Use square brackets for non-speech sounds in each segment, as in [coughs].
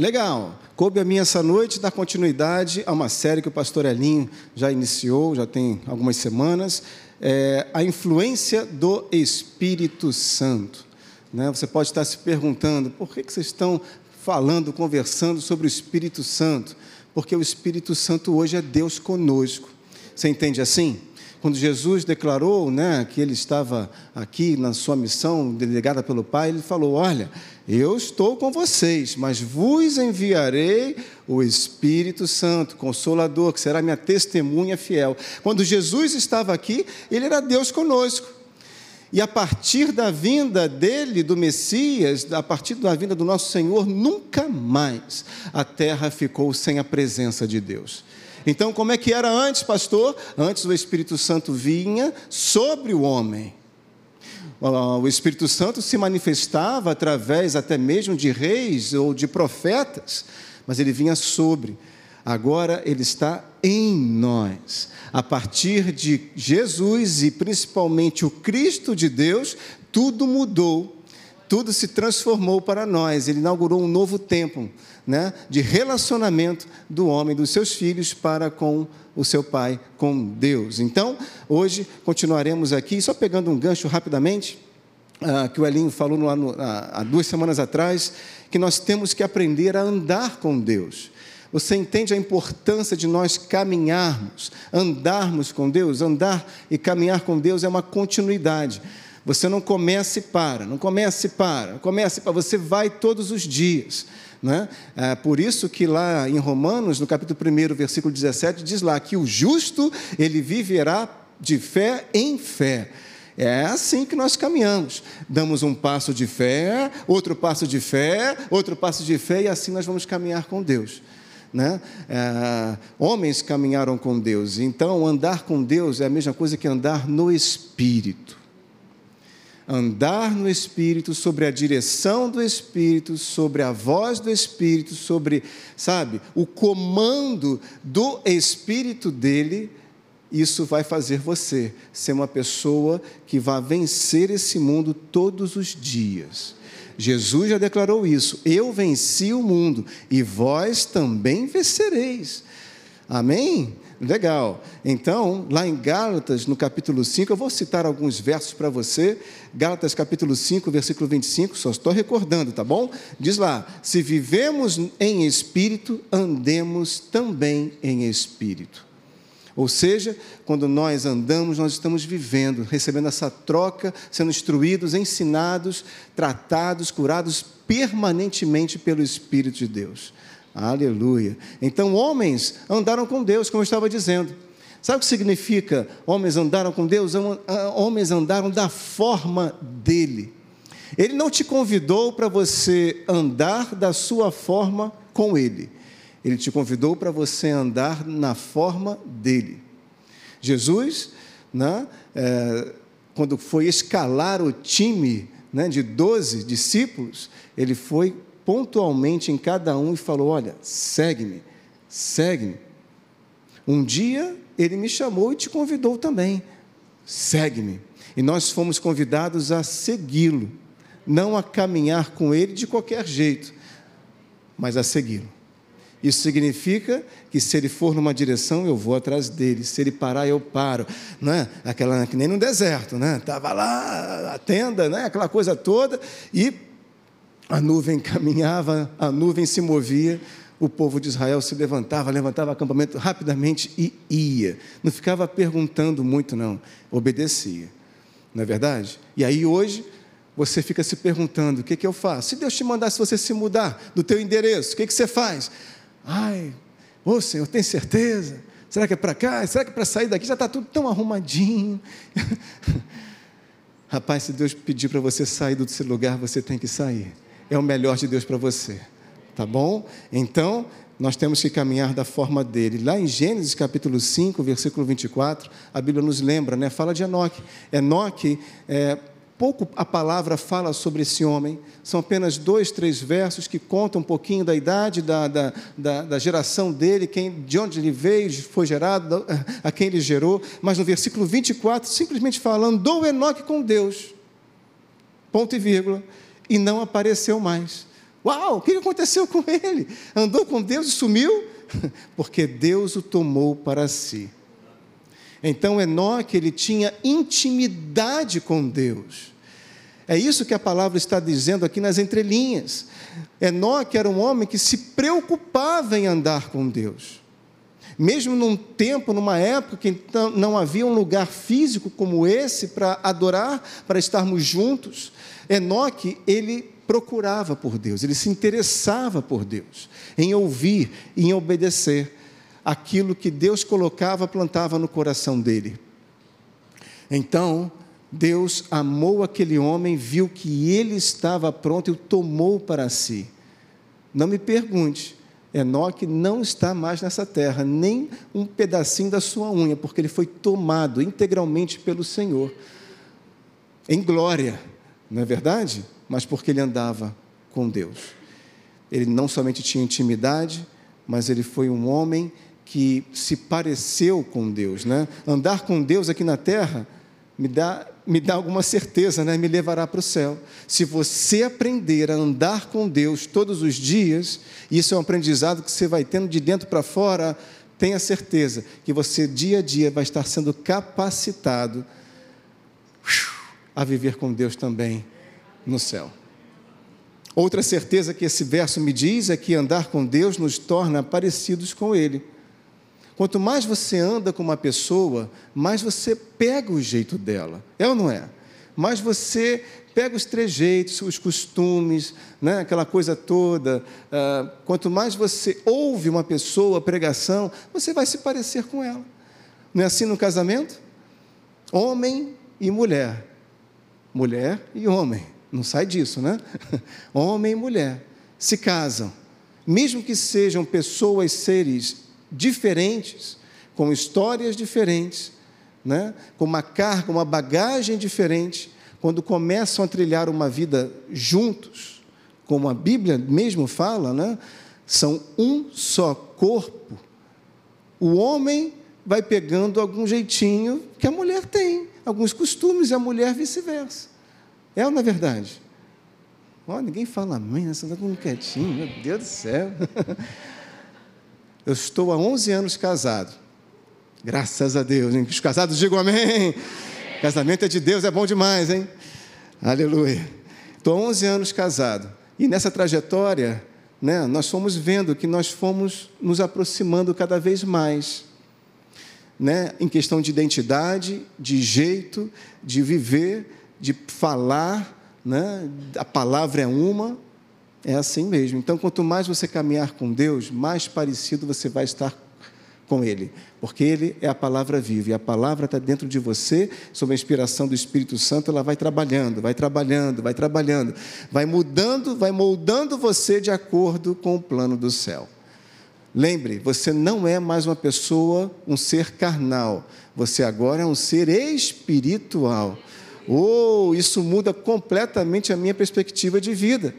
Legal. Coube a mim essa noite dar continuidade a uma série que o pastor Elinho já iniciou, já tem algumas semanas, é, a influência do Espírito Santo. Né? Você pode estar se perguntando, por que, que vocês estão falando, conversando sobre o Espírito Santo? Porque o Espírito Santo hoje é Deus conosco. Você entende assim? Quando Jesus declarou né, que ele estava aqui na sua missão, delegada pelo Pai, ele falou: Olha, eu estou com vocês, mas vos enviarei o Espírito Santo, Consolador, que será minha testemunha fiel. Quando Jesus estava aqui, ele era Deus conosco. E a partir da vinda dele, do Messias, a partir da vinda do nosso Senhor, nunca mais a terra ficou sem a presença de Deus. Então, como é que era antes, pastor? Antes o Espírito Santo vinha sobre o homem. O Espírito Santo se manifestava através até mesmo de reis ou de profetas, mas ele vinha sobre. Agora ele está em nós. A partir de Jesus e principalmente o Cristo de Deus, tudo mudou, tudo se transformou para nós. Ele inaugurou um novo tempo né, de relacionamento do homem, dos seus filhos, para com o seu pai, com Deus. Então, hoje continuaremos aqui, só pegando um gancho rapidamente, ah, que o Elinho falou no, no, há duas semanas atrás, que nós temos que aprender a andar com Deus. Você entende a importância de nós caminharmos, andarmos com Deus? Andar e caminhar com Deus é uma continuidade. Você não começa e para, não começa e para, começa e para, você vai todos os dias. Né? É por isso que lá em Romanos, no capítulo 1, versículo 17, diz lá que o justo, ele viverá de fé em fé. É assim que nós caminhamos. Damos um passo de fé, outro passo de fé, outro passo de fé, e assim nós vamos caminhar com Deus. Né? É, homens caminharam com Deus, então andar com Deus é a mesma coisa que andar no Espírito andar no Espírito, sobre a direção do Espírito, sobre a voz do Espírito, sobre, sabe, o comando do Espírito dele, isso vai fazer você ser uma pessoa que vai vencer esse mundo todos os dias. Jesus já declarou isso: Eu venci o mundo e vós também vencereis. Amém? Legal. Então, lá em Gálatas, no capítulo 5, eu vou citar alguns versos para você. Gálatas, capítulo 5, versículo 25, só estou recordando, tá bom? Diz lá: Se vivemos em espírito, andemos também em espírito. Ou seja, quando nós andamos, nós estamos vivendo, recebendo essa troca, sendo instruídos, ensinados, tratados, curados permanentemente pelo Espírito de Deus. Aleluia. Então, homens andaram com Deus, como eu estava dizendo. Sabe o que significa homens andaram com Deus? Homens andaram da forma dele. Ele não te convidou para você andar da sua forma com ele. Ele te convidou para você andar na forma dele. Jesus, né, é, quando foi escalar o time né, de 12 discípulos, ele foi pontualmente em cada um e falou: Olha, segue-me, segue-me. Um dia ele me chamou e te convidou também, segue-me. E nós fomos convidados a segui-lo, não a caminhar com ele de qualquer jeito, mas a segui-lo. Isso significa que se ele for numa direção, eu vou atrás dele. Se ele parar, eu paro. Não é? Aquela que nem no deserto, né? Tava lá a tenda, né? Aquela coisa toda e a nuvem caminhava, a nuvem se movia, o povo de Israel se levantava, levantava acampamento rapidamente e ia. Não ficava perguntando muito, não, obedecia. Não é verdade? E aí hoje você fica se perguntando: o que, que eu faço? Se Deus te mandasse você se mudar do teu endereço, o que, que você faz? Ai, ô Senhor, tem certeza? Será que é para cá? Será que é para sair daqui? Já está tudo tão arrumadinho. [laughs] Rapaz, se Deus pedir para você sair do seu lugar, você tem que sair é o melhor de Deus para você. Tá bom? Então, nós temos que caminhar da forma dele. Lá em Gênesis capítulo 5, versículo 24, a Bíblia nos lembra, né? fala de Enoque. Enoque, é, pouco a palavra fala sobre esse homem, são apenas dois, três versos que contam um pouquinho da idade, da, da, da, da geração dele, quem, de onde ele veio, foi gerado, [laughs] a quem ele gerou, mas no versículo 24, simplesmente falando, do Enoque com Deus. Ponto e vírgula e não apareceu mais. Uau, o que aconteceu com ele? Andou com Deus e sumiu? [laughs] Porque Deus o tomou para si. Então Enoque ele tinha intimidade com Deus. É isso que a palavra está dizendo aqui nas entrelinhas. Enoque era um homem que se preocupava em andar com Deus. Mesmo num tempo, numa época que não havia um lugar físico como esse para adorar, para estarmos juntos, Enoque, ele procurava por Deus, ele se interessava por Deus, em ouvir, em obedecer aquilo que Deus colocava, plantava no coração dele. Então, Deus amou aquele homem, viu que ele estava pronto e o tomou para si. Não me pergunte, Enoque não está mais nessa terra, nem um pedacinho da sua unha, porque ele foi tomado integralmente pelo Senhor, em glória, não é verdade? Mas porque ele andava com Deus. Ele não somente tinha intimidade, mas ele foi um homem que se pareceu com Deus. Né? Andar com Deus aqui na terra me dá, me dá alguma certeza, né? me levará para o céu. Se você aprender a andar com Deus todos os dias, isso é um aprendizado que você vai tendo de dentro para fora, tenha certeza que você dia a dia vai estar sendo capacitado a viver com Deus também no céu. Outra certeza que esse verso me diz é que andar com Deus nos torna parecidos com Ele. Quanto mais você anda com uma pessoa, mais você pega o jeito dela. É ou não é? Mais você pega os trejeitos, os costumes, né? aquela coisa toda. Uh, quanto mais você ouve uma pessoa, pregação, você vai se parecer com ela. Não é assim no casamento? Homem e mulher. Mulher e homem. Não sai disso, né? [laughs] Homem e mulher se casam. Mesmo que sejam pessoas, seres diferentes, com histórias diferentes, né? com uma carga, uma bagagem diferente, quando começam a trilhar uma vida juntos, como a Bíblia mesmo fala, né? são um só corpo. O homem vai pegando algum jeitinho que a mulher tem, alguns costumes, e a mulher vice-versa. É ou não é verdade? Oh, ninguém fala amém, você está todo quietinho, meu Deus do céu. [laughs] Eu estou há 11 anos casado. Graças a Deus, hein? Os casados digam amém. Casamento é de Deus, é bom demais, hein? Aleluia. Estou há 11 anos casado. E nessa trajetória, né, nós fomos vendo que nós fomos nos aproximando cada vez mais. Né, em questão de identidade, de jeito, de viver, de falar, né, a palavra é uma, é assim mesmo. Então, quanto mais você caminhar com Deus, mais parecido você vai estar com Ele, porque Ele é a palavra viva e a palavra está dentro de você, sob a inspiração do Espírito Santo, ela vai trabalhando, vai trabalhando, vai trabalhando, vai mudando, vai moldando você de acordo com o plano do céu. Lembre, você não é mais uma pessoa, um ser carnal, você agora é um ser espiritual. Oh, isso muda completamente a minha perspectiva de vida.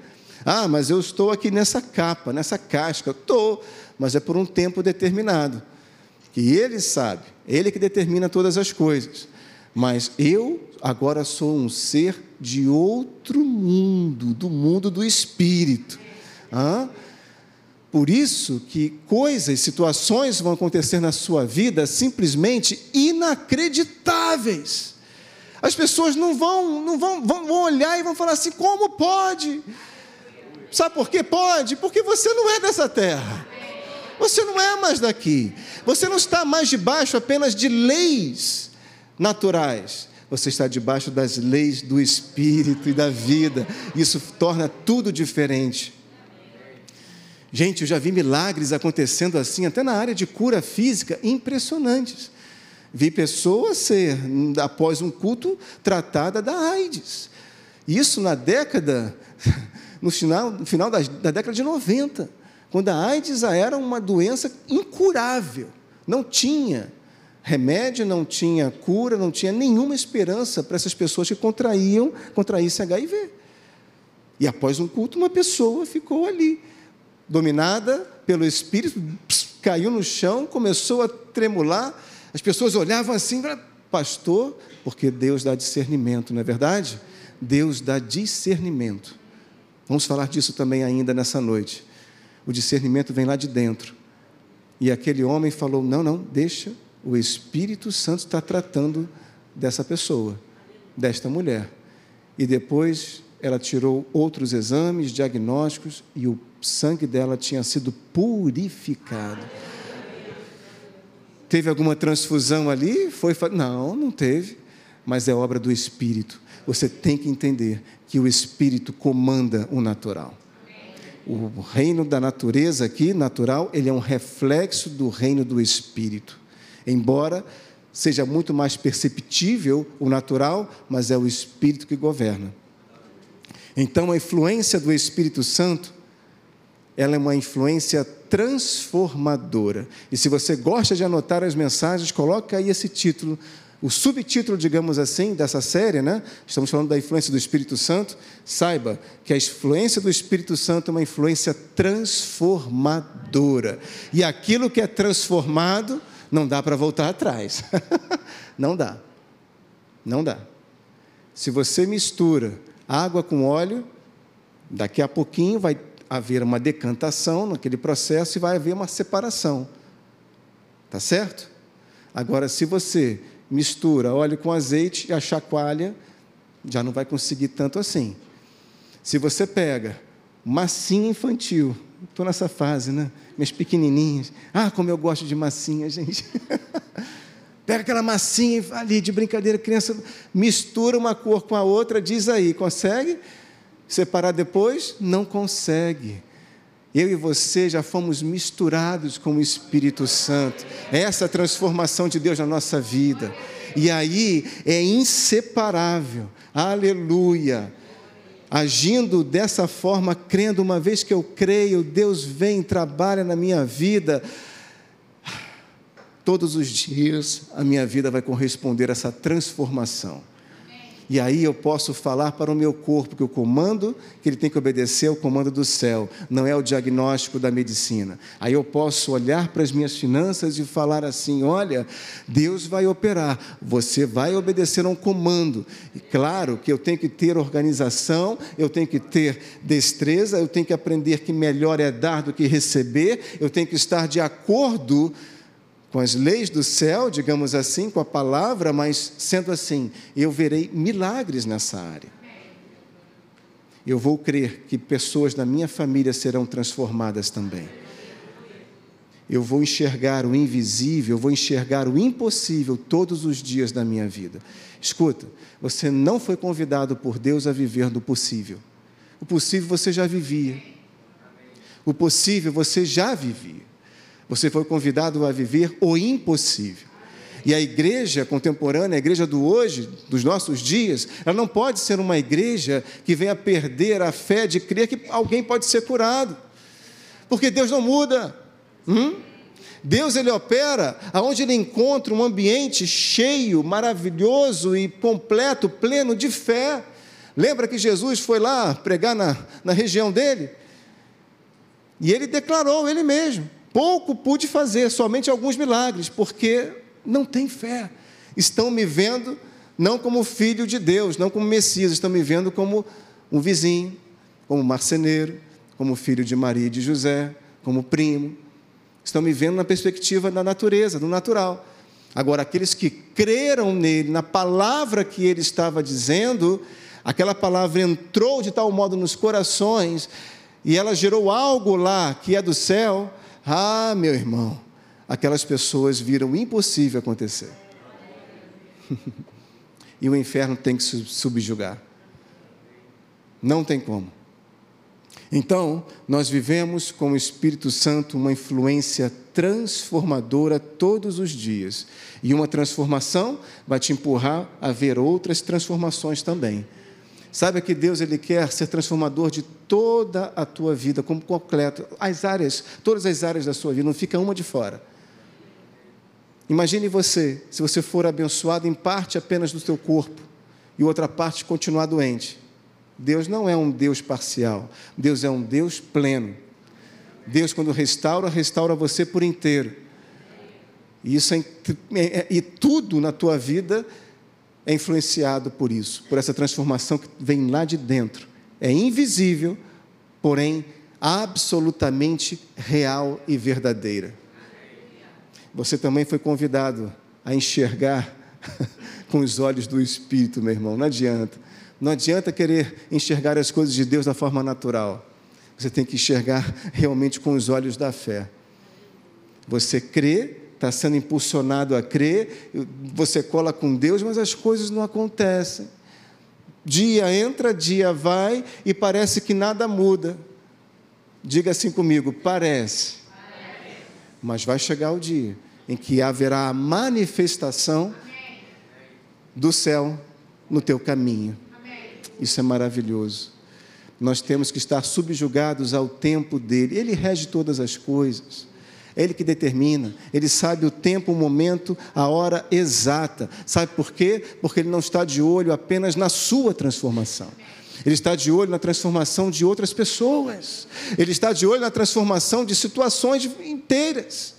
Ah, mas eu estou aqui nessa capa, nessa casca. Estou, mas é por um tempo determinado. Que Ele sabe, Ele que determina todas as coisas. Mas eu agora sou um ser de outro mundo, do mundo do espírito. Ah? Por isso que coisas, situações vão acontecer na sua vida simplesmente inacreditáveis. As pessoas não vão, não vão, vão olhar e vão falar assim: como pode? Sabe por que pode? Porque você não é dessa terra. Você não é mais daqui. Você não está mais debaixo apenas de leis naturais. Você está debaixo das leis do espírito e da vida. Isso torna tudo diferente. Gente, eu já vi milagres acontecendo assim, até na área de cura física, impressionantes. Vi pessoas ser, após um culto, tratada da AIDS. Isso na década no final, no final da, da década de 90, quando a AIDS era uma doença incurável, não tinha remédio, não tinha cura, não tinha nenhuma esperança para essas pessoas que contraíam, contraíssem HIV. E após um culto, uma pessoa ficou ali, dominada pelo Espírito, caiu no chão, começou a tremular, as pessoas olhavam assim, pastor, porque Deus dá discernimento, não é verdade? Deus dá discernimento Vamos falar disso também ainda nessa noite. O discernimento vem lá de dentro. E aquele homem falou: não, não, deixa, o Espírito Santo está tratando dessa pessoa, desta mulher. E depois ela tirou outros exames, diagnósticos, e o sangue dela tinha sido purificado. Teve alguma transfusão ali? Foi Não, não teve, mas é obra do Espírito. Você tem que entender que o Espírito comanda o natural. O reino da natureza aqui, natural, ele é um reflexo do reino do Espírito. Embora seja muito mais perceptível o natural, mas é o Espírito que governa. Então, a influência do Espírito Santo ela é uma influência transformadora. E se você gosta de anotar as mensagens, coloca aí esse título, o subtítulo, digamos assim, dessa série, né? Estamos falando da influência do Espírito Santo. Saiba que a influência do Espírito Santo é uma influência transformadora. E aquilo que é transformado não dá para voltar atrás. [laughs] não dá. Não dá. Se você mistura água com óleo, daqui a pouquinho vai haver uma decantação naquele processo e vai haver uma separação. Tá certo? Agora, se você mistura óleo com azeite e a chacoalha, já não vai conseguir tanto assim. Se você pega massinha infantil, estou nessa fase, né? Minhas pequenininhas. Ah, como eu gosto de massinha, gente. [laughs] Pega aquela massinha ali de brincadeira, criança mistura uma cor com a outra, diz aí, consegue? Separar depois? Não consegue. Eu e você já fomos misturados com o Espírito Santo. Essa transformação de Deus na nossa vida. E aí é inseparável. Aleluia. Agindo dessa forma, crendo, uma vez que eu creio, Deus vem trabalha na minha vida. Todos os dias a minha vida vai corresponder a essa transformação. E aí eu posso falar para o meu corpo que o comando que ele tem que obedecer é o comando do céu, não é o diagnóstico da medicina. Aí eu posso olhar para as minhas finanças e falar assim: olha, Deus vai operar, você vai obedecer a um comando. E claro que eu tenho que ter organização, eu tenho que ter destreza, eu tenho que aprender que melhor é dar do que receber, eu tenho que estar de acordo com as leis do céu, digamos assim, com a palavra, mas sendo assim, eu verei milagres nessa área. Eu vou crer que pessoas da minha família serão transformadas também. Eu vou enxergar o invisível, eu vou enxergar o impossível todos os dias da minha vida. Escuta, você não foi convidado por Deus a viver do possível. O possível você já vivia. O possível você já vivia. Você foi convidado a viver o impossível. E a igreja contemporânea, a igreja do hoje, dos nossos dias, ela não pode ser uma igreja que venha perder a fé de crer que alguém pode ser curado. Porque Deus não muda. Hum? Deus ele opera aonde ele encontra um ambiente cheio, maravilhoso e completo, pleno de fé. Lembra que Jesus foi lá pregar na, na região dele? E ele declarou ele mesmo: Pouco pude fazer, somente alguns milagres, porque não tem fé. Estão me vendo não como filho de Deus, não como Messias, estão me vendo como um vizinho, como marceneiro, como filho de Maria e de José, como primo. Estão me vendo na perspectiva da natureza, do natural. Agora, aqueles que creram nele, na palavra que ele estava dizendo, aquela palavra entrou de tal modo nos corações e ela gerou algo lá que é do céu ah, meu irmão, aquelas pessoas viram impossível acontecer. [laughs] e o inferno tem que subjugar. Não tem como. Então, nós vivemos com o Espírito Santo uma influência transformadora todos os dias. E uma transformação vai te empurrar a ver outras transformações também. Saiba que Deus ele quer ser transformador de toda a tua vida, como completo, as áreas, todas as áreas da sua vida, não fica uma de fora. Imagine você, se você for abençoado em parte apenas do teu corpo e outra parte continuar doente. Deus não é um Deus parcial, Deus é um Deus pleno. Deus, quando restaura, restaura você por inteiro. E, isso é, é, e tudo na tua vida é influenciado por isso, por essa transformação que vem lá de dentro. É invisível, porém absolutamente real e verdadeira. Você também foi convidado a enxergar [laughs] com os olhos do Espírito, meu irmão. Não adianta. Não adianta querer enxergar as coisas de Deus da forma natural. Você tem que enxergar realmente com os olhos da fé. Você crê, está sendo impulsionado a crer, você cola com Deus, mas as coisas não acontecem. Dia entra, dia vai e parece que nada muda. Diga assim comigo: parece. parece. Mas vai chegar o dia em que haverá a manifestação do céu no teu caminho. Isso é maravilhoso. Nós temos que estar subjugados ao tempo dele. Ele rege todas as coisas. Ele que determina, Ele sabe o tempo, o momento, a hora exata. Sabe por quê? Porque Ele não está de olho apenas na sua transformação. Ele está de olho na transformação de outras pessoas. Ele está de olho na transformação de situações inteiras.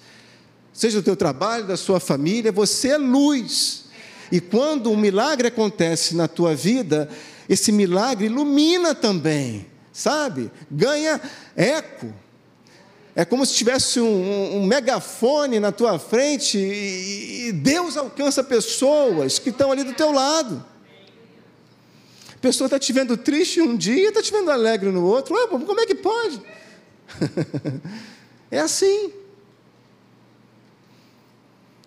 Seja do teu trabalho, da sua família, você é luz. E quando um milagre acontece na tua vida, esse milagre ilumina também, sabe? Ganha eco. É como se tivesse um, um, megafone na tua frente e, e Deus alcança pessoas que estão ali do teu lado. A pessoa está te vendo triste um dia, está te vendo alegre no outro. Ué, como é que pode? [laughs] é assim.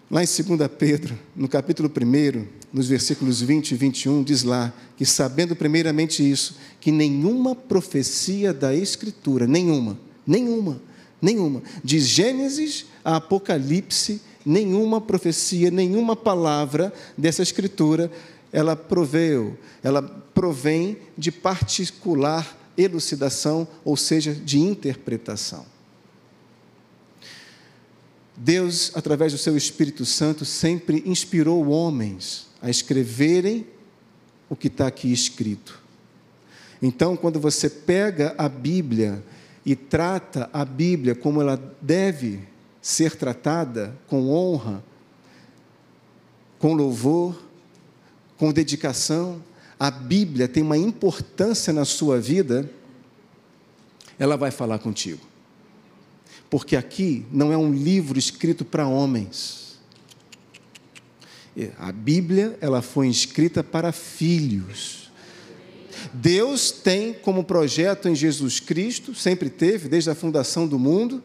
Lá em 2 Pedro, no capítulo 1, nos versículos 20 e 21, diz lá que, sabendo primeiramente isso, que nenhuma profecia da Escritura, nenhuma, nenhuma, nenhuma, de Gênesis a Apocalipse, nenhuma profecia, nenhuma palavra dessa Escritura, ela proveu, ela provém de particular elucidação, ou seja, de interpretação. Deus, através do seu Espírito Santo, sempre inspirou homens a escreverem o que está aqui escrito. Então, quando você pega a Bíblia e trata a Bíblia como ela deve ser tratada, com honra, com louvor, com dedicação, a Bíblia tem uma importância na sua vida, ela vai falar contigo porque aqui não é um livro escrito para homens. A Bíblia, ela foi escrita para filhos. Deus tem como projeto em Jesus Cristo, sempre teve, desde a fundação do mundo,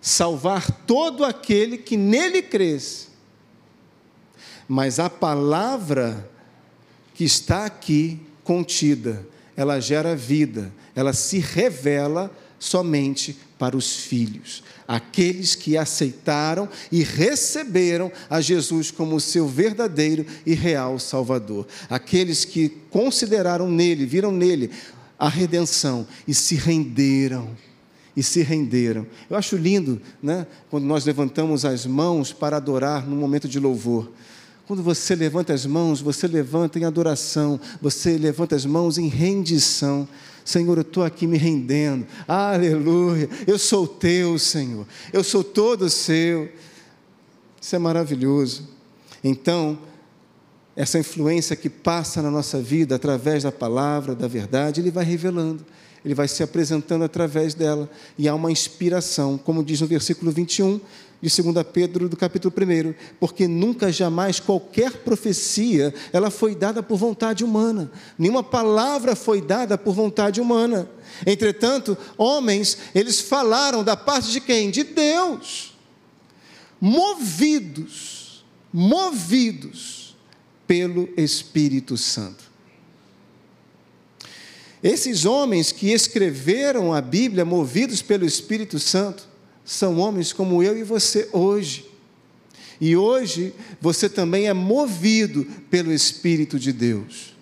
salvar todo aquele que nele cresce. Mas a palavra que está aqui contida, ela gera vida, ela se revela somente para os filhos, aqueles que aceitaram e receberam a Jesus como seu verdadeiro e real Salvador, aqueles que consideraram nele, viram nele a redenção e se renderam. E se renderam. Eu acho lindo, né, quando nós levantamos as mãos para adorar no momento de louvor. Quando você levanta as mãos, você levanta em adoração, você levanta as mãos em rendição. Senhor, eu estou aqui me rendendo. Aleluia. Eu sou teu, Senhor. Eu sou todo seu. Isso é maravilhoso. Então, essa influência que passa na nossa vida através da palavra, da verdade, ele vai revelando. Ele vai se apresentando através dela. E há uma inspiração, como diz no versículo 21 de 2 Pedro, do capítulo 1, porque nunca jamais qualquer profecia ela foi dada por vontade humana, nenhuma palavra foi dada por vontade humana. Entretanto, homens, eles falaram da parte de quem? De Deus. Movidos, movidos pelo Espírito Santo. Esses homens que escreveram a Bíblia movidos pelo Espírito Santo, são homens como eu e você hoje. E hoje você também é movido pelo Espírito de Deus.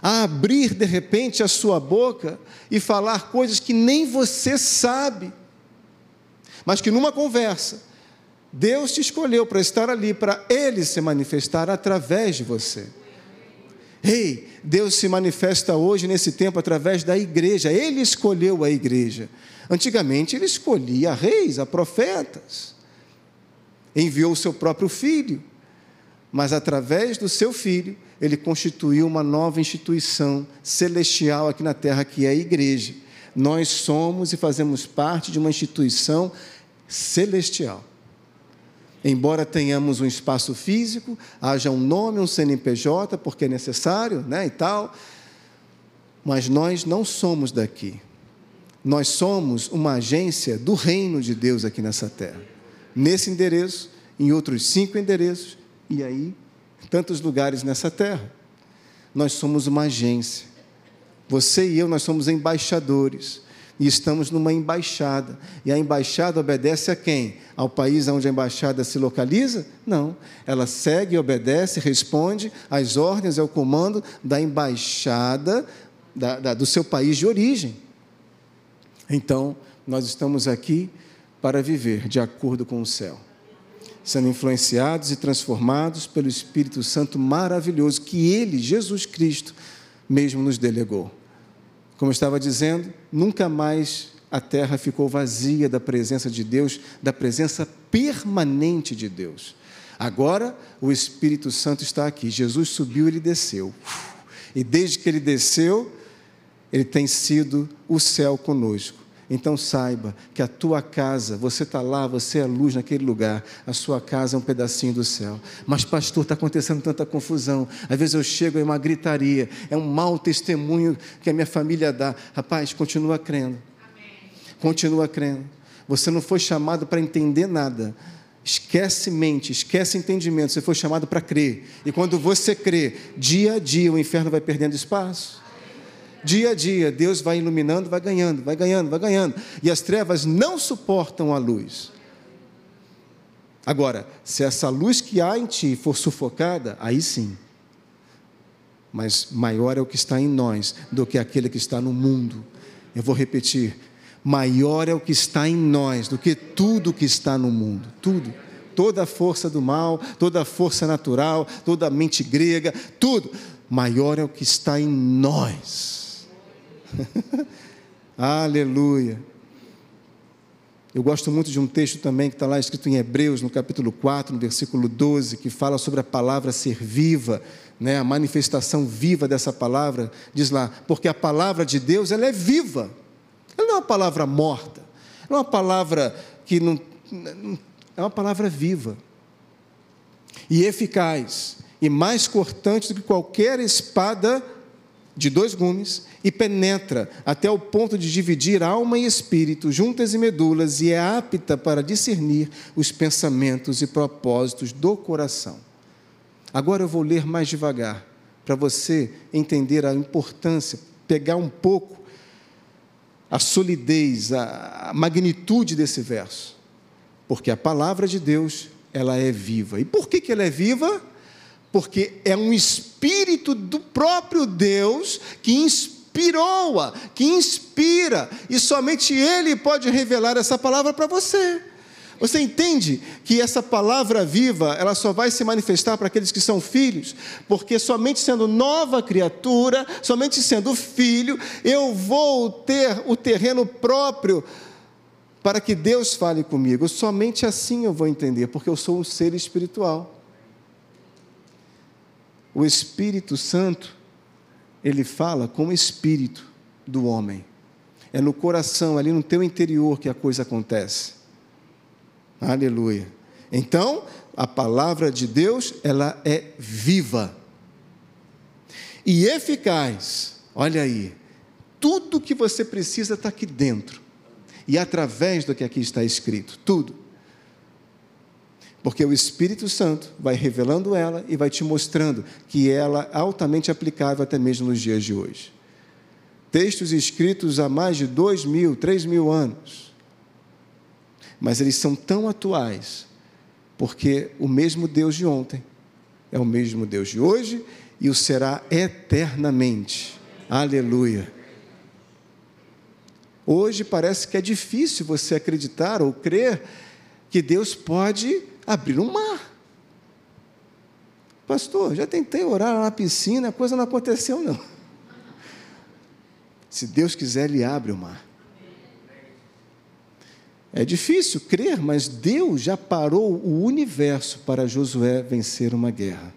A abrir de repente a sua boca e falar coisas que nem você sabe, mas que numa conversa, Deus te escolheu para estar ali, para Ele se manifestar através de você. Ei, Deus se manifesta hoje nesse tempo através da igreja, Ele escolheu a igreja. Antigamente ele escolhia reis, a profetas, enviou o seu próprio filho. mas através do seu filho, ele constituiu uma nova instituição celestial aqui na terra, que é a igreja. Nós somos e fazemos parte de uma instituição celestial. Embora tenhamos um espaço físico, haja um nome, um CNPJ, porque é necessário, né, e tal, mas nós não somos daqui. Nós somos uma agência do reino de Deus aqui nessa terra. Nesse endereço, em outros cinco endereços, e aí, tantos lugares nessa terra. Nós somos uma agência. Você e eu, nós somos embaixadores. E estamos numa embaixada. E a embaixada obedece a quem? Ao país onde a embaixada se localiza? Não. Ela segue, obedece, responde às ordens, ao comando da embaixada da, da, do seu país de origem. Então, nós estamos aqui para viver de acordo com o céu, sendo influenciados e transformados pelo Espírito Santo maravilhoso que Ele, Jesus Cristo, mesmo nos delegou. Como eu estava dizendo, nunca mais a terra ficou vazia da presença de Deus, da presença permanente de Deus. Agora o Espírito Santo está aqui. Jesus subiu, ele desceu. E desde que ele desceu, ele tem sido o céu conosco. Então saiba que a tua casa, você está lá, você é luz naquele lugar, a sua casa é um pedacinho do céu. Mas, pastor, está acontecendo tanta confusão. Às vezes eu chego, é uma gritaria, é um mau testemunho que a minha família dá. Rapaz, continua crendo. Amém. Continua crendo. Você não foi chamado para entender nada. Esquece mente, esquece entendimento. Você foi chamado para crer. E quando você crê, dia a dia o inferno vai perdendo espaço. Dia a dia, Deus vai iluminando, vai ganhando, vai ganhando, vai ganhando. E as trevas não suportam a luz. Agora, se essa luz que há em ti for sufocada, aí sim. Mas maior é o que está em nós do que aquele que está no mundo. Eu vou repetir: maior é o que está em nós do que tudo que está no mundo. Tudo. Toda a força do mal, toda a força natural, toda a mente grega, tudo. Maior é o que está em nós [laughs] Aleluia. Eu gosto muito de um texto também que está lá escrito em Hebreus, no capítulo 4, no versículo 12, que fala sobre a palavra ser viva, né? a manifestação viva dessa palavra. Diz lá, porque a palavra de Deus ela é viva, ela não é uma palavra morta, não é uma palavra que não. É uma palavra viva e eficaz, e mais cortante do que qualquer espada de dois gumes e penetra até o ponto de dividir alma e espírito, juntas e medulas, e é apta para discernir os pensamentos e propósitos do coração. Agora eu vou ler mais devagar, para você entender a importância, pegar um pouco a solidez, a magnitude desse verso. Porque a palavra de Deus, ela é viva. E por que, que ela é viva? Porque é um espírito do próprio Deus que inspirou-a, que inspira, e somente Ele pode revelar essa palavra para você. Você entende que essa palavra viva, ela só vai se manifestar para aqueles que são filhos, porque somente sendo nova criatura, somente sendo filho, eu vou ter o terreno próprio para que Deus fale comigo. Somente assim eu vou entender, porque eu sou um ser espiritual o Espírito Santo, ele fala com o espírito do homem. É no coração, ali no teu interior que a coisa acontece. Aleluia. Então, a palavra de Deus, ela é viva e eficaz. Olha aí, tudo que você precisa está aqui dentro e através do que aqui está escrito, tudo. Porque o Espírito Santo vai revelando ela e vai te mostrando que ela é altamente aplicável até mesmo nos dias de hoje. Textos escritos há mais de dois mil, três mil anos. Mas eles são tão atuais, porque o mesmo Deus de ontem é o mesmo Deus de hoje e o será eternamente. Aleluia. Hoje parece que é difícil você acreditar ou crer que Deus pode abrir um mar. Pastor, já tentei orar na piscina, a coisa não aconteceu, não. Se Deus quiser, Ele abre o mar. É difícil crer, mas Deus já parou o universo para Josué vencer uma guerra.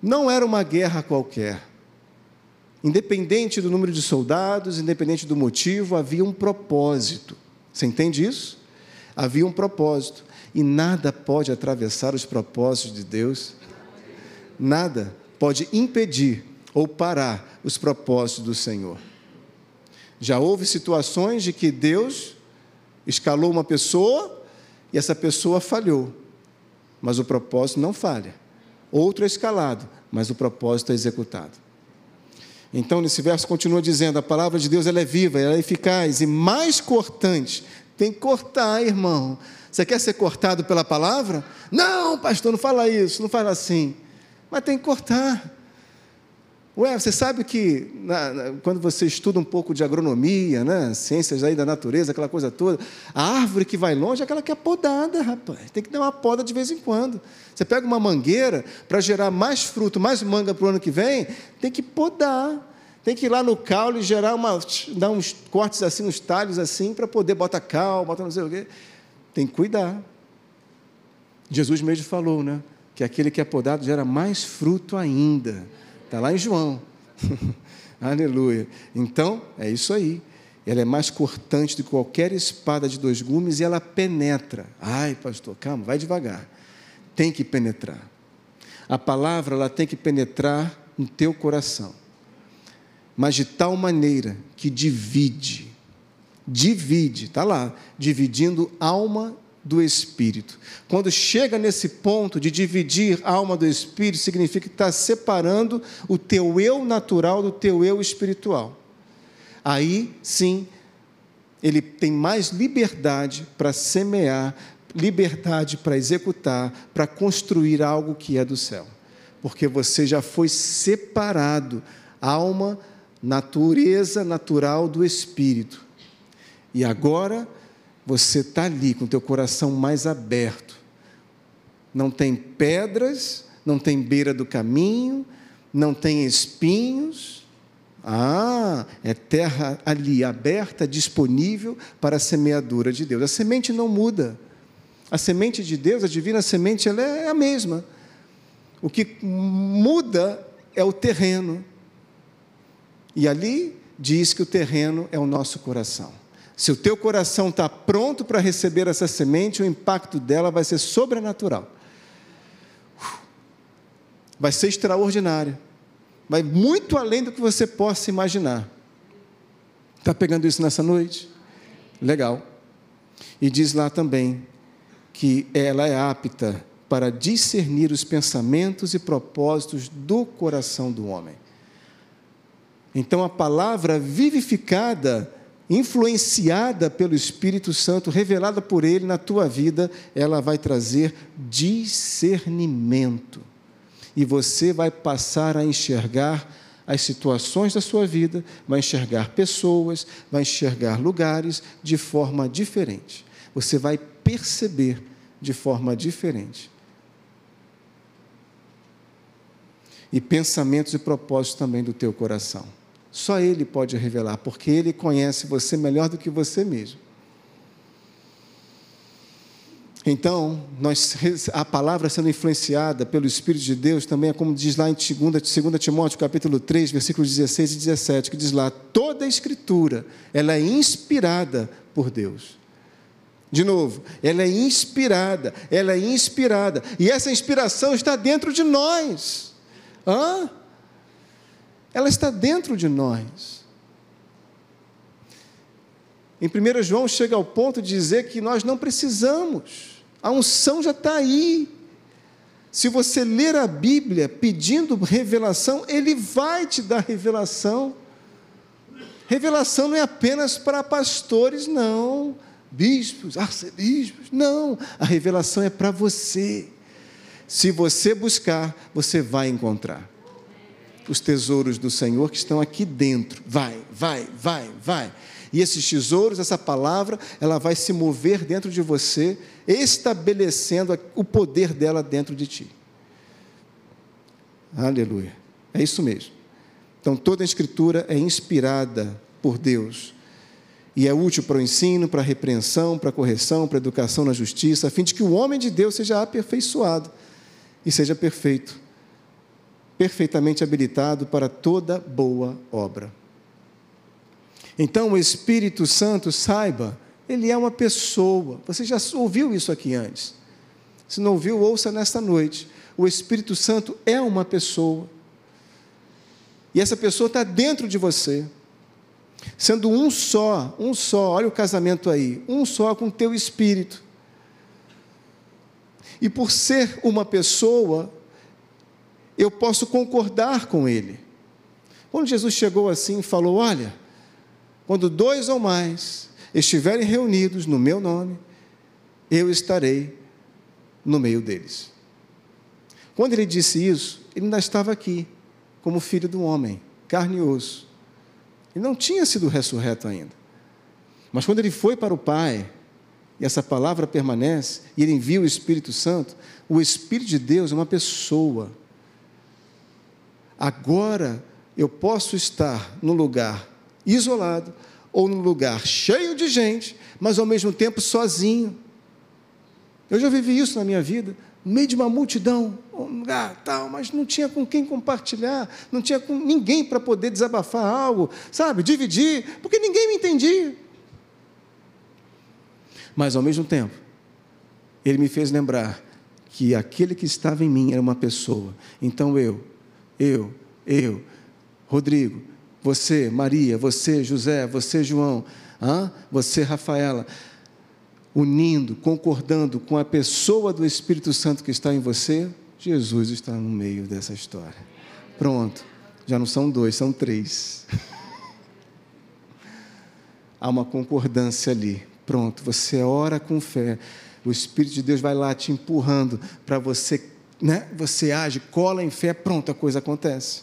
Não era uma guerra qualquer. Independente do número de soldados, independente do motivo, havia um propósito. Você entende isso? Havia um propósito. E nada pode atravessar os propósitos de Deus. Nada pode impedir ou parar os propósitos do Senhor. Já houve situações de que Deus escalou uma pessoa e essa pessoa falhou, mas o propósito não falha. Outro é escalado, mas o propósito é executado. Então, nesse verso continua dizendo: a palavra de Deus ela é viva, ela é eficaz e mais cortante. Tem que cortar, irmão. Você quer ser cortado pela palavra? Não, pastor, não fala isso, não fala assim. Mas tem que cortar. Ué, você sabe que na, na, quando você estuda um pouco de agronomia, né, ciências aí da natureza, aquela coisa toda, a árvore que vai longe é aquela que é podada, rapaz. Tem que dar uma poda de vez em quando. Você pega uma mangueira para gerar mais fruto, mais manga para o ano que vem, tem que podar. Tem que ir lá no caule e gerar uma, dar uns cortes assim, uns talhos assim, para poder botar cal, botar não sei o quê. Tem que cuidar. Jesus mesmo falou, né? Que aquele que é podado gera mais fruto ainda. Está lá em João. [laughs] Aleluia. Então, é isso aí. Ela é mais cortante do que qualquer espada de dois gumes e ela penetra. Ai, pastor, calma, vai devagar. Tem que penetrar. A palavra ela tem que penetrar no teu coração. Mas de tal maneira que divide. Divide, está lá, dividindo alma do espírito. Quando chega nesse ponto de dividir alma do espírito, significa que está separando o teu eu natural do teu eu espiritual. Aí sim, ele tem mais liberdade para semear, liberdade para executar, para construir algo que é do céu. Porque você já foi separado, alma, natureza natural do espírito. E agora você está ali com o teu coração mais aberto. Não tem pedras, não tem beira do caminho, não tem espinhos. Ah, é terra ali aberta, disponível para a semeadura de Deus. A semente não muda. A semente de Deus, a divina semente, ela é a mesma. O que muda é o terreno. E ali diz que o terreno é o nosso coração. Se o teu coração está pronto para receber essa semente, o impacto dela vai ser sobrenatural. Vai ser extraordinário. Vai muito além do que você possa imaginar. Está pegando isso nessa noite? Legal. E diz lá também que ela é apta para discernir os pensamentos e propósitos do coração do homem. Então a palavra vivificada influenciada pelo Espírito Santo, revelada por Ele na tua vida, ela vai trazer discernimento. E você vai passar a enxergar as situações da sua vida, vai enxergar pessoas, vai enxergar lugares de forma diferente. Você vai perceber de forma diferente. E pensamentos e propósitos também do teu coração. Só Ele pode revelar, porque Ele conhece você melhor do que você mesmo. Então, nós, [laughs] a palavra sendo influenciada pelo Espírito de Deus também é como diz lá em 2, 2 Timóteo capítulo 3, versículos 16 e 17, que diz lá, toda a escritura, ela é inspirada por Deus. De novo, ela é inspirada, ela é inspirada, e essa inspiração está dentro de nós. Hã? Ela está dentro de nós. Em 1 João chega ao ponto de dizer que nós não precisamos, a unção já está aí. Se você ler a Bíblia pedindo revelação, Ele vai te dar revelação. Revelação não é apenas para pastores, não, bispos, arcebispos, não. A revelação é para você. Se você buscar, você vai encontrar os tesouros do Senhor que estão aqui dentro. Vai, vai, vai, vai. E esses tesouros, essa palavra, ela vai se mover dentro de você, estabelecendo o poder dela dentro de ti. Aleluia. É isso mesmo. Então, toda a Escritura é inspirada por Deus. e é útil para o ensino, para a repreensão, para a correção, para a educação na justiça, a fim de que o homem de Deus seja aperfeiçoado e seja perfeito, perfeitamente habilitado para toda boa obra. Então, o Espírito Santo, saiba, ele é uma pessoa. Você já ouviu isso aqui antes. Se não ouviu, ouça nesta noite. O Espírito Santo é uma pessoa. E essa pessoa está dentro de você sendo um só, um só, olha o casamento aí, um só com o teu espírito. E por ser uma pessoa, eu posso concordar com ele. Quando Jesus chegou assim e falou: Olha, quando dois ou mais estiverem reunidos no meu nome, eu estarei no meio deles. Quando ele disse isso, ele ainda estava aqui, como filho do homem, carne e osso. Ele não tinha sido ressurreto ainda. Mas quando ele foi para o Pai, e essa palavra permanece, e ele envia o Espírito Santo, o Espírito de Deus é uma pessoa. Agora eu posso estar num lugar isolado, ou num lugar cheio de gente, mas ao mesmo tempo sozinho. Eu já vivi isso na minha vida no meio de uma multidão, um lugar tal, mas não tinha com quem compartilhar, não tinha com ninguém para poder desabafar algo, sabe, dividir, porque ninguém me entendia. Mas ao mesmo tempo, ele me fez lembrar que aquele que estava em mim era uma pessoa. Então eu, eu, eu, Rodrigo, você, Maria, você, José, você, João, ah, você, Rafaela, unindo, concordando com a pessoa do Espírito Santo que está em você, Jesus está no meio dessa história. Pronto, já não são dois, são três. Há uma concordância ali. Pronto, você ora com fé. O Espírito de Deus vai lá te empurrando para você, né? Você age, cola em fé, pronto, a coisa acontece.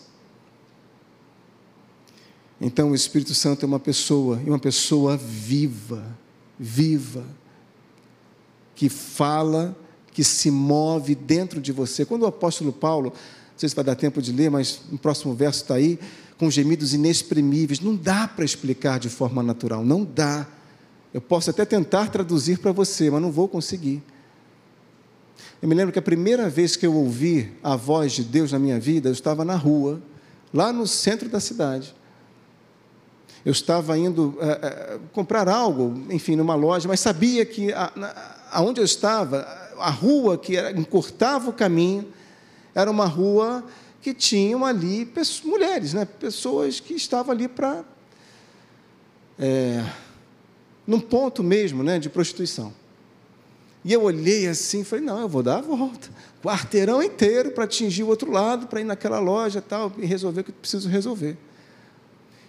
Então o Espírito Santo é uma pessoa, e uma pessoa viva, viva que fala, que se move dentro de você. Quando o apóstolo Paulo, não sei se vai dar tempo de ler, mas no próximo verso está aí, com gemidos inexprimíveis, não dá para explicar de forma natural, não dá. Eu posso até tentar traduzir para você, mas não vou conseguir. Eu me lembro que a primeira vez que eu ouvi a voz de Deus na minha vida, eu estava na rua, lá no centro da cidade. Eu estava indo é, é, comprar algo, enfim, numa loja, mas sabia que a, aonde eu estava, a rua que era, encurtava o caminho, era uma rua que tinham ali pessoas, mulheres, né? pessoas que estavam ali para. É, num ponto mesmo né, de prostituição. E eu olhei assim e falei: não, eu vou dar a volta. Quarteirão inteiro para atingir o outro lado, para ir naquela loja tal, e resolver o que eu preciso resolver.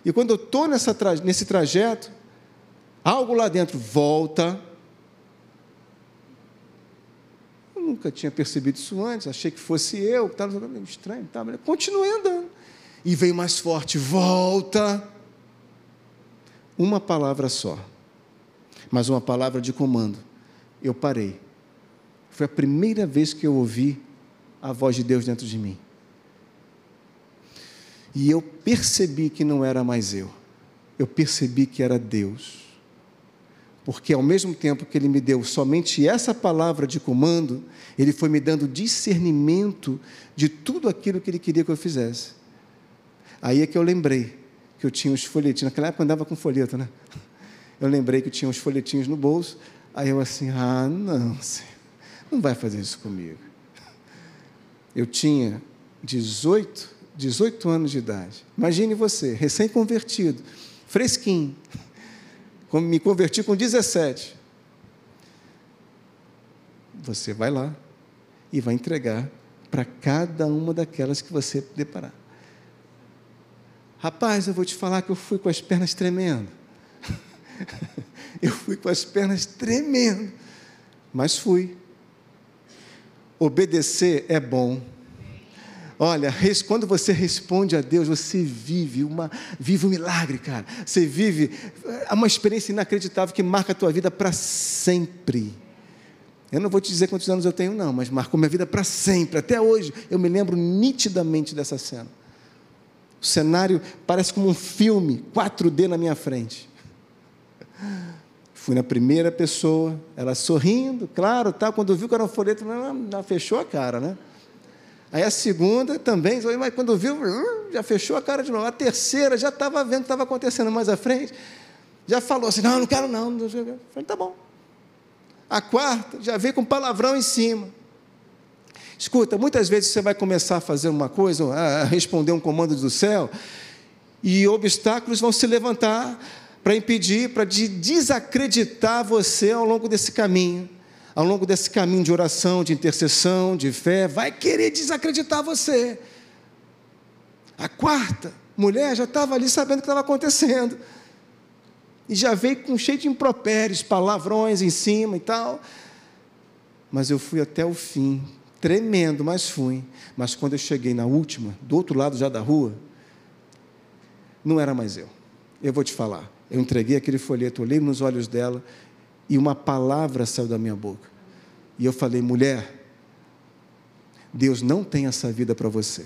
E quando eu estou nesse trajeto, algo lá dentro volta, nunca tinha percebido isso antes, achei que fosse eu, que estava meio estranho, tá, mas continuei andando. E veio mais forte, volta. Uma palavra só, mas uma palavra de comando. Eu parei. Foi a primeira vez que eu ouvi a voz de Deus dentro de mim. E eu percebi que não era mais eu, eu percebi que era Deus porque ao mesmo tempo que ele me deu somente essa palavra de comando, ele foi me dando discernimento de tudo aquilo que ele queria que eu fizesse. Aí é que eu lembrei que eu tinha os folhetinhos, naquela época eu andava com folheto, né? Eu lembrei que eu tinha uns folhetinhos no bolso, aí eu assim, ah, não, senhor, não vai fazer isso comigo. Eu tinha 18, 18 anos de idade. Imagine você, recém-convertido, fresquinho me converti com 17. Você vai lá e vai entregar para cada uma daquelas que você deparar. Rapaz, eu vou te falar que eu fui com as pernas tremendo. [laughs] eu fui com as pernas tremendo, mas fui. Obedecer é bom. Olha, quando você responde a Deus, você vive uma vive um milagre, cara. Você vive é uma experiência inacreditável que marca a tua vida para sempre. Eu não vou te dizer quantos anos eu tenho, não, mas marcou minha vida para sempre. Até hoje eu me lembro nitidamente dessa cena. O cenário parece como um filme, 4D na minha frente. Fui na primeira pessoa, ela sorrindo, claro, tá, quando viu que era um folheto, ela fechou a cara, né? Aí a segunda também, mas quando viu, já fechou a cara de novo. A terceira já estava vendo o que estava acontecendo mais à frente, já falou assim: não, não quero não. Eu falei, tá bom. A quarta já veio com palavrão em cima. Escuta, muitas vezes você vai começar a fazer uma coisa, a responder um comando do céu, e obstáculos vão se levantar para impedir, para desacreditar você ao longo desse caminho ao longo desse caminho de oração, de intercessão, de fé, vai querer desacreditar você. A quarta mulher já estava ali sabendo o que estava acontecendo. E já veio com cheio de impropérios, palavrões em cima e tal. Mas eu fui até o fim, tremendo, mas fui. Mas quando eu cheguei na última, do outro lado já da rua, não era mais eu. Eu vou te falar. Eu entreguei aquele folheto, olhei nos olhos dela e uma palavra saiu da minha boca. E eu falei, mulher, Deus não tem essa vida para você.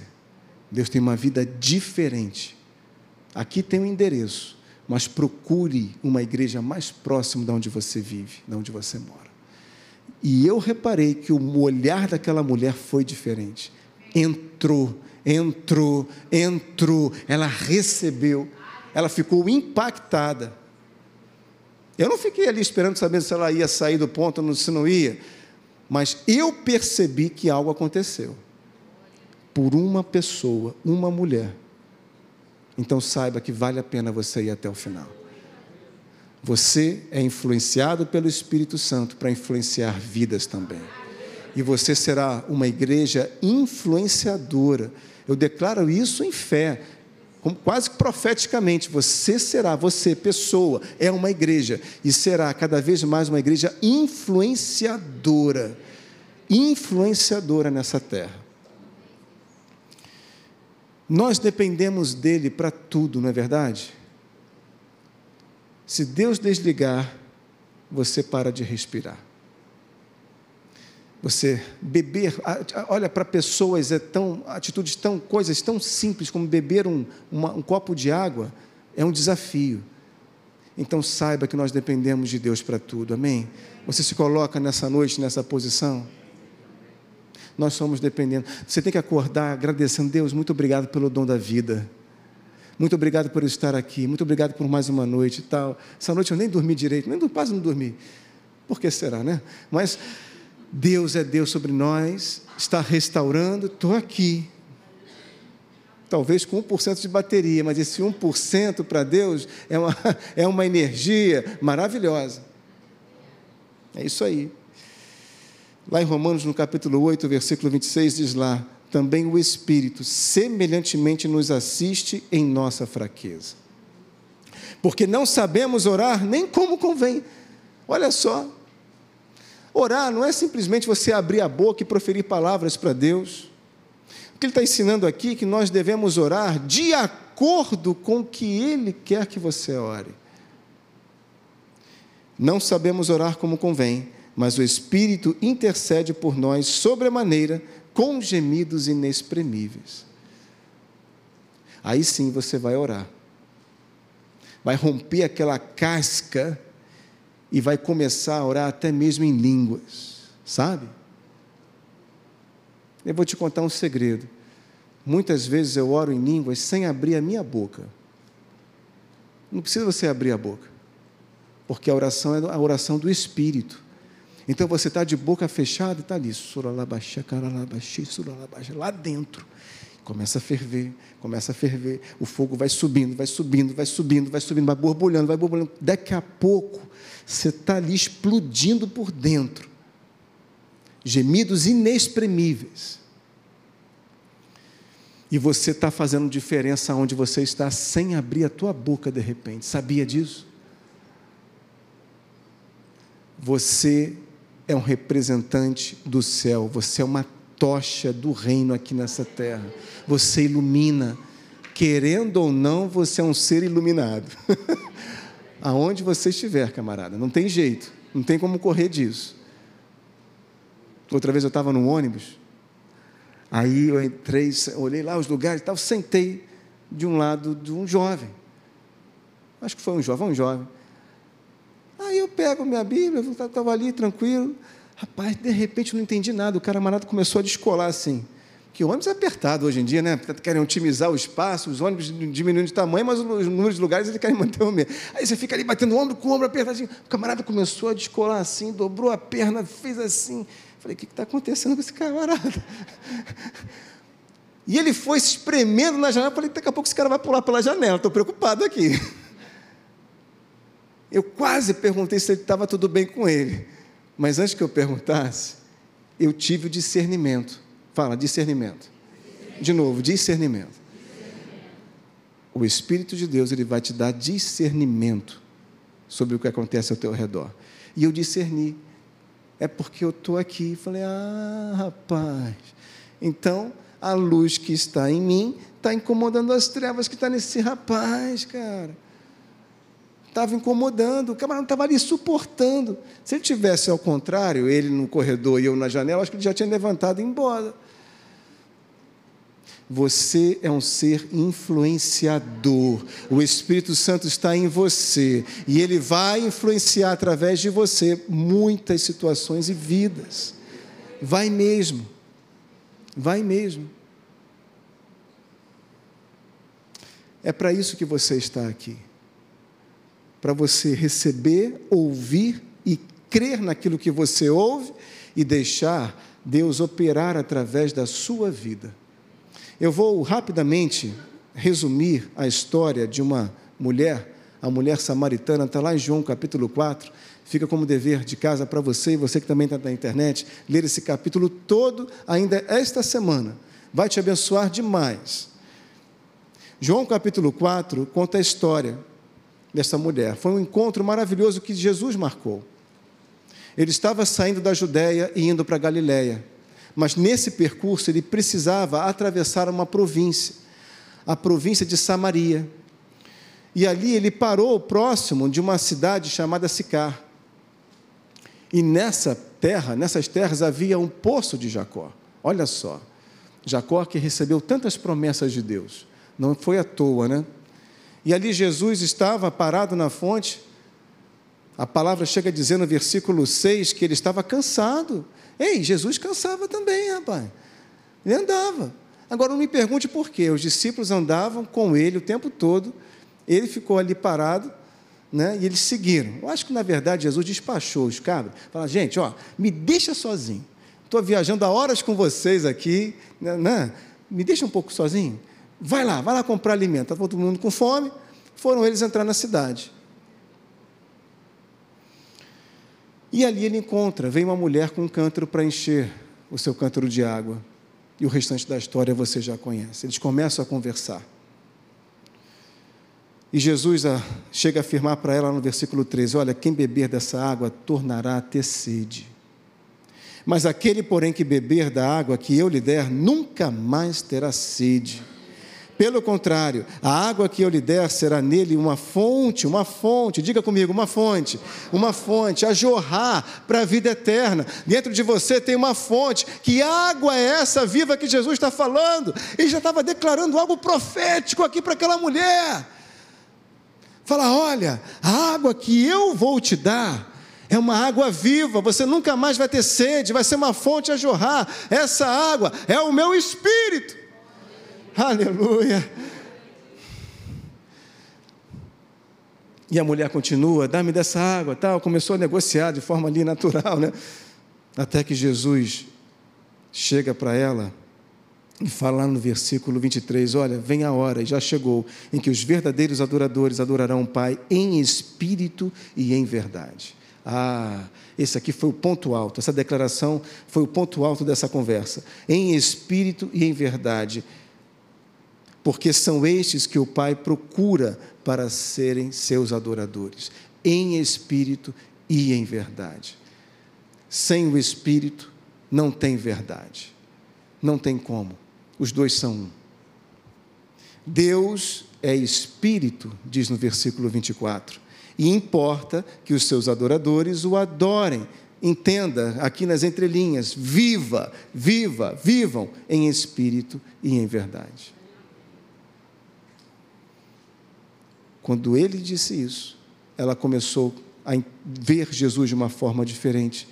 Deus tem uma vida diferente. Aqui tem um endereço, mas procure uma igreja mais próxima de onde você vive, de onde você mora. E eu reparei que o olhar daquela mulher foi diferente. Entrou, entrou, entrou, ela recebeu, ela ficou impactada. Eu não fiquei ali esperando saber se ela ia sair do ponto ou se não ia, mas eu percebi que algo aconteceu. Por uma pessoa, uma mulher. Então saiba que vale a pena você ir até o final. Você é influenciado pelo Espírito Santo para influenciar vidas também. E você será uma igreja influenciadora. Eu declaro isso em fé quase profeticamente, você será, você, pessoa, é uma igreja e será cada vez mais uma igreja influenciadora influenciadora nessa terra. Nós dependemos dele para tudo, não é verdade? Se Deus desligar, você para de respirar. Você beber, olha para pessoas, é tão, atitudes tão, coisas tão simples como beber um, uma, um copo de água, é um desafio. Então saiba que nós dependemos de Deus para tudo, amém? Você se coloca nessa noite, nessa posição? Nós somos dependentes. Você tem que acordar agradecendo, Deus, muito obrigado pelo dom da vida. Muito obrigado por estar aqui. Muito obrigado por mais uma noite e tal. Essa noite eu nem dormi direito, nem quase não dormi. Por que será, né? Mas Deus é Deus sobre nós, está restaurando, estou aqui. Talvez com 1% de bateria, mas esse 1% para Deus é uma, [laughs] é uma energia maravilhosa. É isso aí. Lá em Romanos, no capítulo 8, versículo 26, diz lá: também o Espírito semelhantemente nos assiste em nossa fraqueza. Porque não sabemos orar nem como convém. Olha só, Orar não é simplesmente você abrir a boca e proferir palavras para Deus. O que ele está ensinando aqui é que nós devemos orar de acordo com o que Ele quer que você ore. Não sabemos orar como convém, mas o Espírito intercede por nós sobremaneira com gemidos inexprimíveis. Aí sim você vai orar. Vai romper aquela casca e vai começar a orar até mesmo em línguas, sabe? Eu vou te contar um segredo. Muitas vezes eu oro em línguas sem abrir a minha boca. Não precisa você abrir a boca, porque a oração é a oração do Espírito. Então você está de boca fechada e está ali, lá dentro. Começa a ferver, começa a ferver, o fogo vai subindo, vai subindo, vai subindo, vai subindo, vai borbulhando, vai borbulhando. Daqui a pouco, você está ali explodindo por dentro. Gemidos inexprimíveis. E você está fazendo diferença onde você está sem abrir a tua boca de repente. Sabia disso? Você é um representante do céu, você é uma tocha do reino aqui nessa terra. Você ilumina. Querendo ou não, você é um ser iluminado. [laughs] Aonde você estiver, camarada, não tem jeito, não tem como correr disso. Outra vez eu estava no ônibus, aí eu entrei, olhei lá os lugares e tal, sentei de um lado de um jovem. Acho que foi um jovem, um jovem. Aí eu pego minha Bíblia, estava ali tranquilo. Rapaz, de repente não entendi nada. O camarada começou a descolar assim. Que o ônibus é apertado hoje em dia, né? Querem otimizar o espaço, os ônibus diminuindo de tamanho, mas os números de lugares eles querem manter o mesmo. Aí você fica ali batendo ombro com ombro apertadinho. O camarada começou a descolar assim, dobrou a perna, fez assim. Falei, o que está acontecendo com esse camarada? E ele foi se espremendo na janela. Falei, daqui a pouco esse cara vai pular pela janela. Estou preocupado aqui. Eu quase perguntei se estava tudo bem com ele. Mas antes que eu perguntasse, eu tive o discernimento. Fala, discernimento. De novo, discernimento. O Espírito de Deus ele vai te dar discernimento sobre o que acontece ao teu redor. E eu discerni. É porque eu estou aqui. Falei, ah, rapaz. Então, a luz que está em mim está incomodando as trevas que está nesse rapaz, cara estava incomodando, o camarada estava ali suportando. Se ele tivesse ao contrário, ele no corredor e eu na janela, acho que ele já tinha levantado e embora. Você é um ser influenciador. O Espírito Santo está em você e ele vai influenciar através de você muitas situações e vidas. Vai mesmo. Vai mesmo. É para isso que você está aqui para você receber, ouvir e crer naquilo que você ouve e deixar Deus operar através da sua vida. Eu vou rapidamente resumir a história de uma mulher, a mulher samaritana, está lá em João capítulo 4. Fica como dever de casa para você e você que também está na internet, ler esse capítulo todo ainda esta semana. Vai te abençoar demais. João capítulo 4 conta a história dessa mulher. Foi um encontro maravilhoso que Jesus marcou. Ele estava saindo da Judéia e indo para Galiléia. Mas nesse percurso ele precisava atravessar uma província, a província de Samaria. E ali ele parou próximo de uma cidade chamada Sicar. E nessa terra, nessas terras havia um poço de Jacó. Olha só. Jacó que recebeu tantas promessas de Deus. Não foi à toa, né? E ali Jesus estava parado na fonte. A palavra chega a dizer no versículo 6 que ele estava cansado. Ei, Jesus cansava também, rapaz. Ele andava. Agora não me pergunte por quê. Os discípulos andavam com ele o tempo todo. Ele ficou ali parado, né? E eles seguiram. Eu acho que na verdade Jesus despachou os cabras. Fala, gente, ó, me deixa sozinho. Estou viajando há horas com vocês aqui, né, né? Me deixa um pouco sozinho. Vai lá, vai lá comprar alimento. Estava todo mundo com fome. Foram eles entrar na cidade. E ali ele encontra, vem uma mulher com um cântaro para encher o seu cântaro de água. E o restante da história você já conhece. Eles começam a conversar. E Jesus ah, chega a afirmar para ela no versículo 13: Olha, quem beber dessa água tornará a ter sede. Mas aquele, porém, que beber da água que eu lhe der, nunca mais terá sede. Pelo contrário, a água que eu lhe der será nele uma fonte, uma fonte, diga comigo, uma fonte, uma fonte a jorrar para a vida eterna. Dentro de você tem uma fonte. Que água é essa viva que Jesus está falando? Ele já estava declarando algo profético aqui para aquela mulher. Fala: olha, a água que eu vou te dar. É uma água viva, você nunca mais vai ter sede, vai ser uma fonte a jorrar. Essa água é o meu espírito. Aleluia. E a mulher continua, dá-me dessa água, tal. Começou a negociar de forma ali natural, né? Até que Jesus chega para ela e fala no versículo 23: Olha, vem a hora, e já chegou, em que os verdadeiros adoradores adorarão o Pai em espírito e em verdade. Ah, esse aqui foi o ponto alto, essa declaração foi o ponto alto dessa conversa. Em espírito e em verdade porque são estes que o Pai procura para serem seus adoradores, em espírito e em verdade. Sem o espírito não tem verdade, não tem como, os dois são um. Deus é espírito, diz no versículo 24, e importa que os seus adoradores o adorem. Entenda aqui nas entrelinhas: viva, viva, vivam em espírito e em verdade. Quando ele disse isso, ela começou a ver Jesus de uma forma diferente.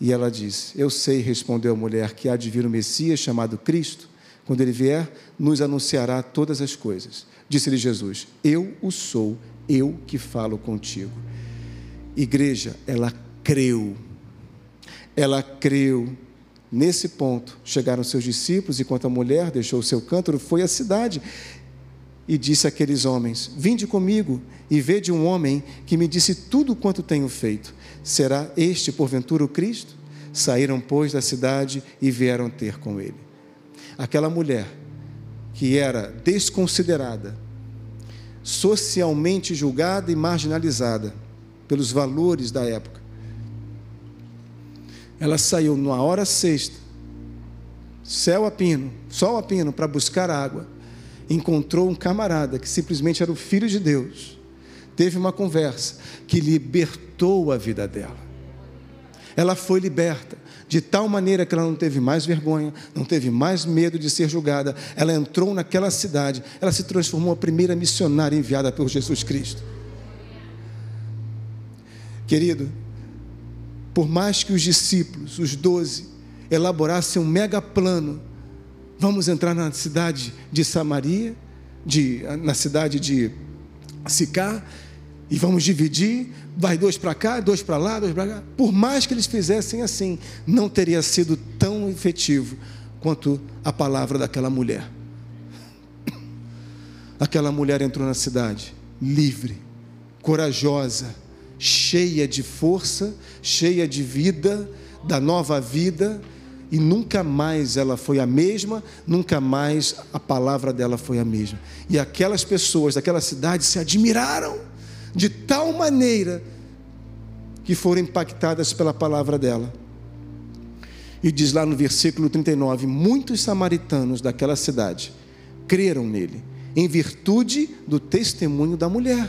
E ela diz: Eu sei, respondeu a mulher, que há de vir o Messias chamado Cristo. Quando ele vier, nos anunciará todas as coisas. Disse-lhe Jesus: Eu o sou, eu que falo contigo. Igreja, ela creu. Ela creu. Nesse ponto, chegaram seus discípulos, enquanto a mulher deixou o seu cântaro, foi à cidade e disse àqueles homens: Vinde comigo e vede um homem que me disse tudo quanto tenho feito. Será este, porventura, o Cristo? Saíram, pois, da cidade e vieram ter com ele. Aquela mulher que era desconsiderada, socialmente julgada e marginalizada pelos valores da época, ela saiu numa hora sexta, céu a pino, sol a pino, para buscar água. Encontrou um camarada que simplesmente era o filho de Deus. Teve uma conversa que libertou a vida dela. Ela foi liberta de tal maneira que ela não teve mais vergonha, não teve mais medo de ser julgada. Ela entrou naquela cidade, ela se transformou a primeira missionária enviada por Jesus Cristo. Querido, por mais que os discípulos, os doze, elaborassem um mega plano, vamos entrar na cidade de Samaria, de, na cidade de Sicá, e vamos dividir, vai dois para cá, dois para lá, dois para cá. Por mais que eles fizessem assim, não teria sido tão efetivo quanto a palavra daquela mulher. [coughs] Aquela mulher entrou na cidade livre, corajosa, cheia de força, cheia de vida, da nova vida, e nunca mais ela foi a mesma, nunca mais a palavra dela foi a mesma. E aquelas pessoas daquela cidade se admiraram de tal maneira que foram impactadas pela palavra dela. E diz lá no versículo 39: muitos samaritanos daquela cidade creram nele, em virtude do testemunho da mulher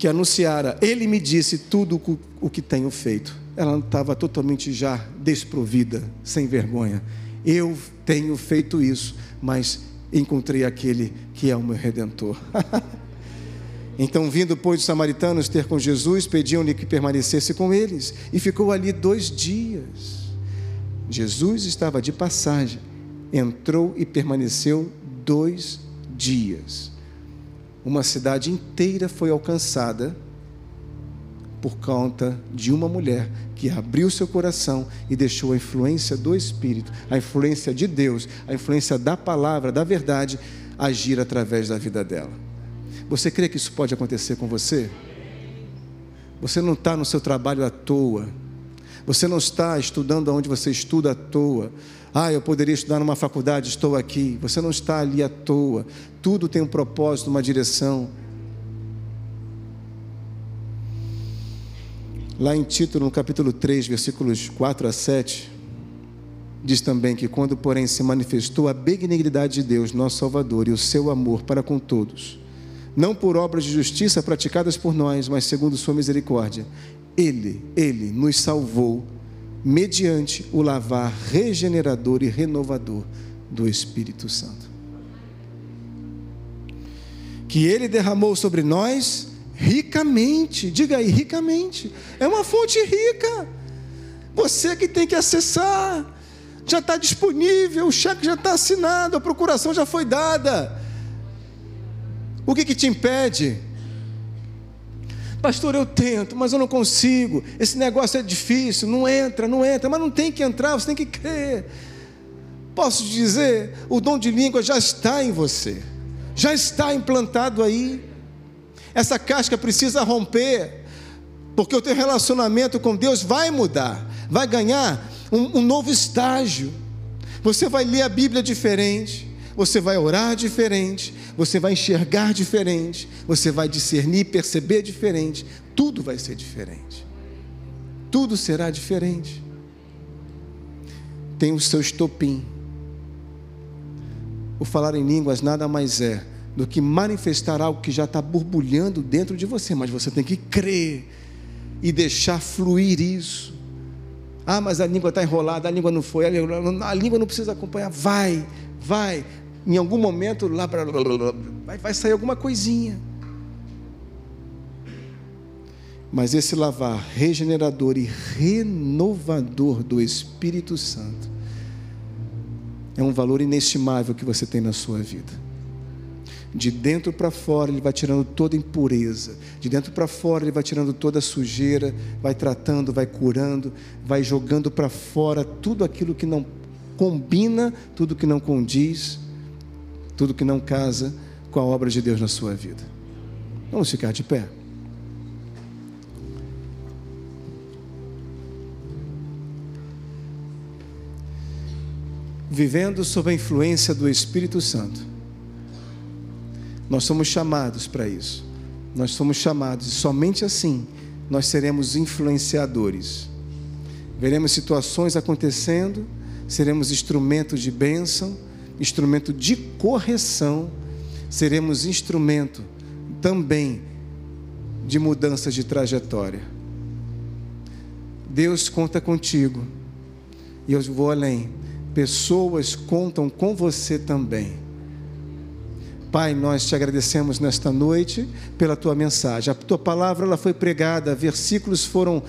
que anunciara, ele me disse tudo o que tenho feito. Ela estava totalmente já desprovida, sem vergonha. Eu tenho feito isso, mas encontrei aquele que é o meu redentor. [laughs] então, vindo, pois, os samaritanos ter com Jesus, pediam-lhe que permanecesse com eles, e ficou ali dois dias. Jesus estava de passagem, entrou e permaneceu dois dias uma cidade inteira foi alcançada por conta de uma mulher que abriu seu coração e deixou a influência do Espírito, a influência de Deus, a influência da palavra, da verdade, agir através da vida dela. Você crê que isso pode acontecer com você? Você não está no seu trabalho à toa. Você não está estudando onde você estuda à toa. Ah, eu poderia estudar numa faculdade, estou aqui. Você não está ali à toa. Tudo tem um propósito, uma direção. Lá em Tito, no capítulo 3, versículos 4 a 7, diz também que quando, porém, se manifestou a benignidade de Deus, nosso Salvador, e o seu amor para com todos, não por obras de justiça praticadas por nós, mas segundo sua misericórdia, ele, ele nos salvou mediante o lavar regenerador e renovador do Espírito Santo. Que ele derramou sobre nós ricamente, diga aí, ricamente. É uma fonte rica. Você que tem que acessar, já está disponível, o cheque já está assinado, a procuração já foi dada. O que, que te impede? Pastor, eu tento, mas eu não consigo. Esse negócio é difícil, não entra, não entra, mas não tem que entrar, você tem que crer. Posso dizer, o dom de língua já está em você, já está implantado aí. Essa casca precisa romper, porque o teu relacionamento com Deus vai mudar, vai ganhar um, um novo estágio. Você vai ler a Bíblia diferente, você vai orar diferente, você vai enxergar diferente, você vai discernir, perceber diferente, tudo vai ser diferente. Tudo será diferente. Tem o seu estopim. O falar em línguas nada mais é do que manifestar algo que já está borbulhando dentro de você, mas você tem que crer e deixar fluir isso. Ah, mas a língua está enrolada, a língua não foi, a língua não precisa acompanhar. Vai, vai, em algum momento lá vai, vai sair alguma coisinha. Mas esse lavar regenerador e renovador do Espírito Santo é um valor inestimável que você tem na sua vida. De dentro para fora, Ele vai tirando toda impureza. De dentro para fora, Ele vai tirando toda a sujeira, vai tratando, vai curando, vai jogando para fora tudo aquilo que não combina, tudo que não condiz, tudo que não casa com a obra de Deus na sua vida. Vamos ficar de pé. Vivendo sob a influência do Espírito Santo nós somos chamados para isso. Nós somos chamados e somente assim nós seremos influenciadores. Veremos situações acontecendo, seremos instrumento de bênção, instrumento de correção, seremos instrumento também de mudança de trajetória. Deus conta contigo. E eu vou além. Pessoas contam com você também Pai, nós te agradecemos nesta noite pela tua mensagem. A tua palavra ela foi pregada, versículos foram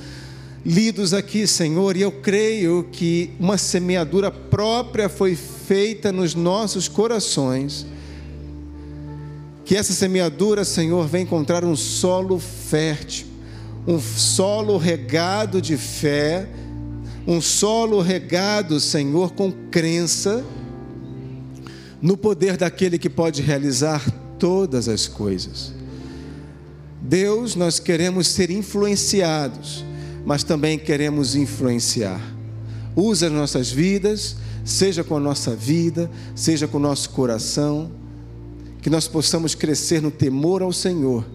lidos aqui, Senhor, e eu creio que uma semeadura própria foi feita nos nossos corações. Que essa semeadura, Senhor, venha encontrar um solo fértil, um solo regado de fé, um solo regado, Senhor, com crença no poder daquele que pode realizar todas as coisas. Deus, nós queremos ser influenciados, mas também queremos influenciar. Usa as nossas vidas, seja com a nossa vida, seja com o nosso coração, que nós possamos crescer no temor ao Senhor,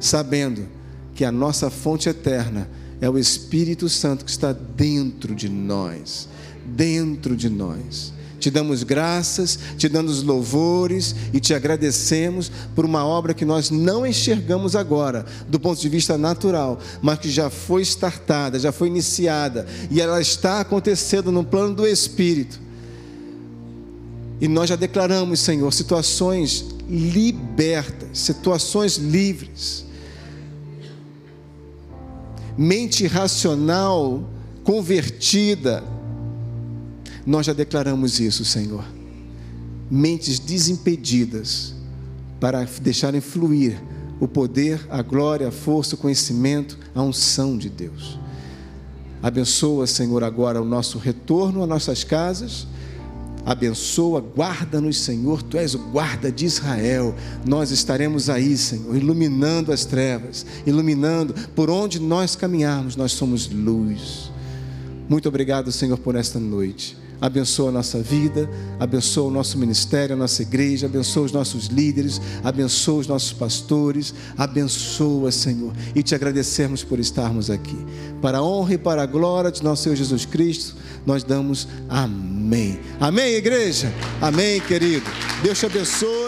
sabendo que a nossa fonte eterna é o Espírito Santo que está dentro de nós, dentro de nós. Te damos graças, te damos louvores e te agradecemos por uma obra que nós não enxergamos agora, do ponto de vista natural, mas que já foi startada, já foi iniciada e ela está acontecendo no plano do Espírito. E nós já declaramos, Senhor, situações libertas, situações livres. Mente racional convertida nós já declaramos isso, Senhor. Mentes desimpedidas para deixarem fluir o poder, a glória, a força, o conhecimento, a unção de Deus. Abençoa, Senhor, agora o nosso retorno às nossas casas. Abençoa, guarda-nos, Senhor. Tu és o guarda de Israel. Nós estaremos aí, Senhor, iluminando as trevas, iluminando por onde nós caminharmos, nós somos luz. Muito obrigado, Senhor, por esta noite abençoa a nossa vida, abençoa o nosso ministério, a nossa igreja, abençoa os nossos líderes, abençoa os nossos pastores, abençoa, Senhor, e te agradecemos por estarmos aqui. Para a honra e para a glória de nosso Senhor Jesus Cristo, nós damos amém. Amém, igreja? Amém, querido. Deus te abençoe.